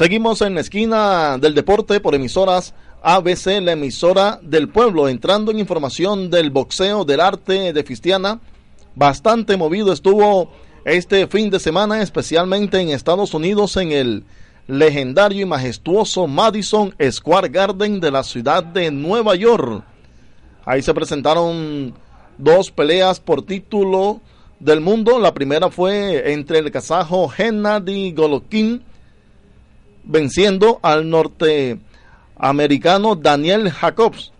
Seguimos en la esquina del deporte por emisoras ABC, la emisora del pueblo, entrando en información del boxeo, del arte de Fistiana. Bastante movido estuvo este fin de semana, especialmente en Estados Unidos, en el legendario y majestuoso Madison Square Garden de la ciudad de Nueva York. Ahí se presentaron dos peleas por título del mundo. La primera fue entre el kazajo Gennady Golovkin venciendo al norteamericano Daniel Jacobs.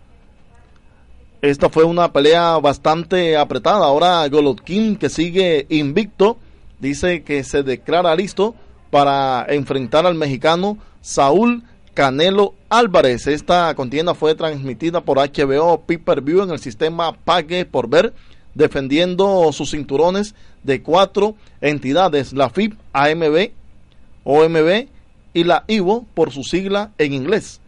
Esta fue una pelea bastante apretada. Ahora Golovkin, que sigue invicto, dice que se declara listo para enfrentar al mexicano Saúl Canelo Álvarez. Esta contienda fue transmitida por HBO Pay View en el sistema Pague por Ver, defendiendo sus cinturones de cuatro entidades, la FIP, AMB, OMB y la IVO por su sigla en inglés.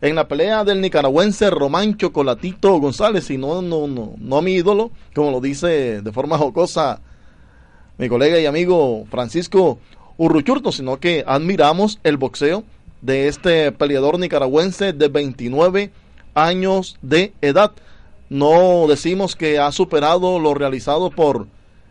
En la pelea del nicaragüense Román Chocolatito González, y no, no, no, no mi ídolo, como lo dice de forma jocosa mi colega y amigo Francisco Urruchurto, sino que admiramos el boxeo de este peleador nicaragüense de 29 años de edad. No decimos que ha superado lo realizado por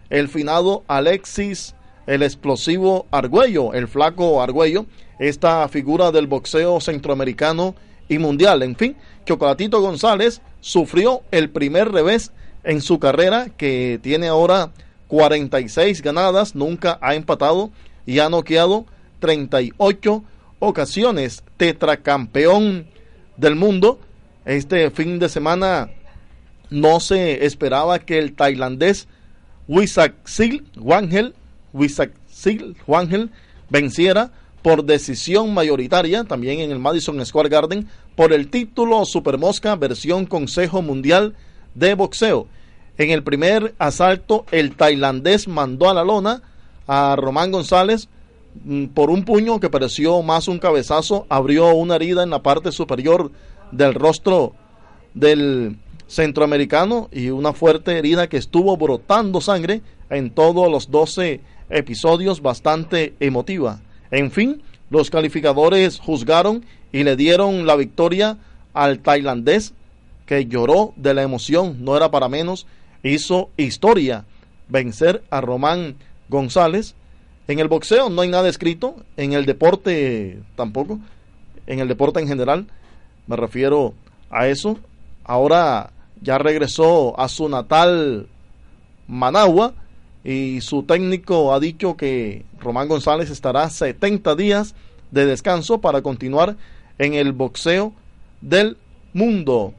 el finado Alexis, el explosivo Argüello, el flaco Argüello, esta figura del boxeo centroamericano y mundial. En fin, Chocolatito González sufrió el primer revés en su carrera, que tiene ahora 46 ganadas, nunca ha empatado y ha noqueado 38 ocasiones, tetracampeón del mundo. Este fin de semana no se esperaba que el tailandés Sil Wangel, Sil Wangel venciera por decisión mayoritaria, también en el Madison Square Garden, por el título Super Mosca versión Consejo Mundial de Boxeo. En el primer asalto, el tailandés mandó a la lona a Román González Mm, por un puño que pareció más un cabezazo, abrió una herida en la parte superior del rostro del centroamericano y una fuerte herida que estuvo brotando sangre en todos los 12 episodios, bastante emotiva. En fin, los calificadores juzgaron y le dieron la victoria al tailandés que lloró de la emoción, no era para menos, hizo historia vencer a Román González en el boxeo no hay nada escrito, en el deporte tampoco, en el deporte en general, me refiero a eso. Ahora ya regresó a su natal Managua y su técnico ha dicho que Román González estará 70 días de descanso para continuar en el boxeo del mundo.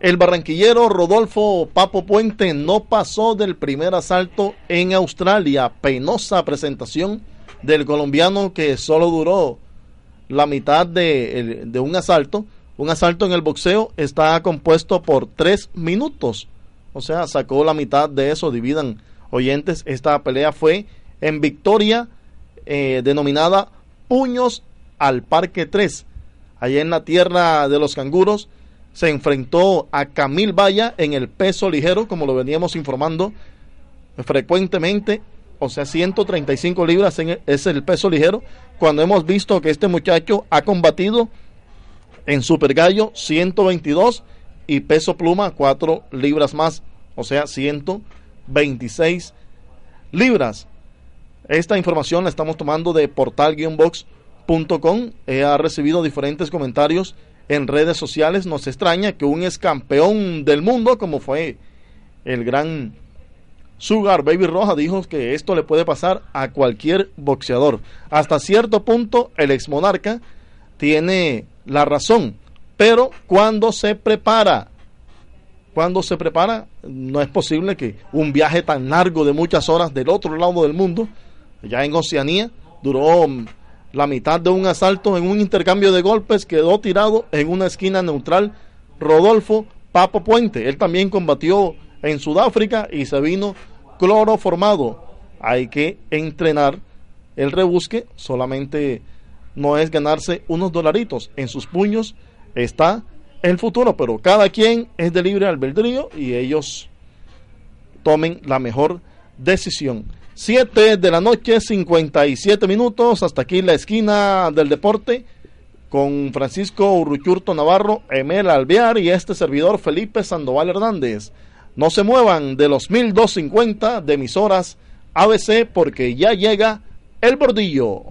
El barranquillero Rodolfo Papo Puente no pasó del primer asalto en Australia. Penosa presentación del colombiano que solo duró la mitad de, de, un asalto. Un asalto en el boxeo está compuesto por tres minutos. O sea, sacó la mitad de eso. Dividan oyentes. Esta pelea fue en victoria eh, denominada Puños al Parque 3. Allá en la tierra de los canguros se enfrentó a Camil Vaya en el peso ligero, como lo veníamos informando frecuentemente, o sea, 135 libras es el peso ligero, cuando hemos visto que este muchacho ha combatido en Super Gallo 122 y peso pluma 4 libras más, o sea, 126 libras. Esta información la estamos tomando de portal-box.com. ha recibido diferentes comentarios en redes sociales. Nos extraña que un ex campeón del mundo, como fue el gran Sugar Baby Roja, dijo que esto le puede pasar a cualquier boxeador. Hasta cierto punto, el ex monarca tiene la razón, pero cuando se prepara, cuando se prepara, no es posible que un viaje tan largo de muchas horas del otro lado del mundo, ya en Oceanía, duró la mitad de un asalto en un intercambio de golpes quedó tirado en una esquina neutral Rodolfo Papo Puente. Él también combatió en Sudáfrica y se vino cloro formado. Hay que entrenar el rebusque, solamente no es ganarse unos dolaritos. En sus puños está el futuro, pero cada quien es de libre albedrío y ellos tomen la mejor decisión. 7 de la noche, 57 minutos. Hasta aquí la esquina del deporte con Francisco Urruchurto Navarro, Emel Alvear y este servidor Felipe Sandoval Hernández. No se muevan de los 1250 de emisoras ABC porque ya llega el bordillo.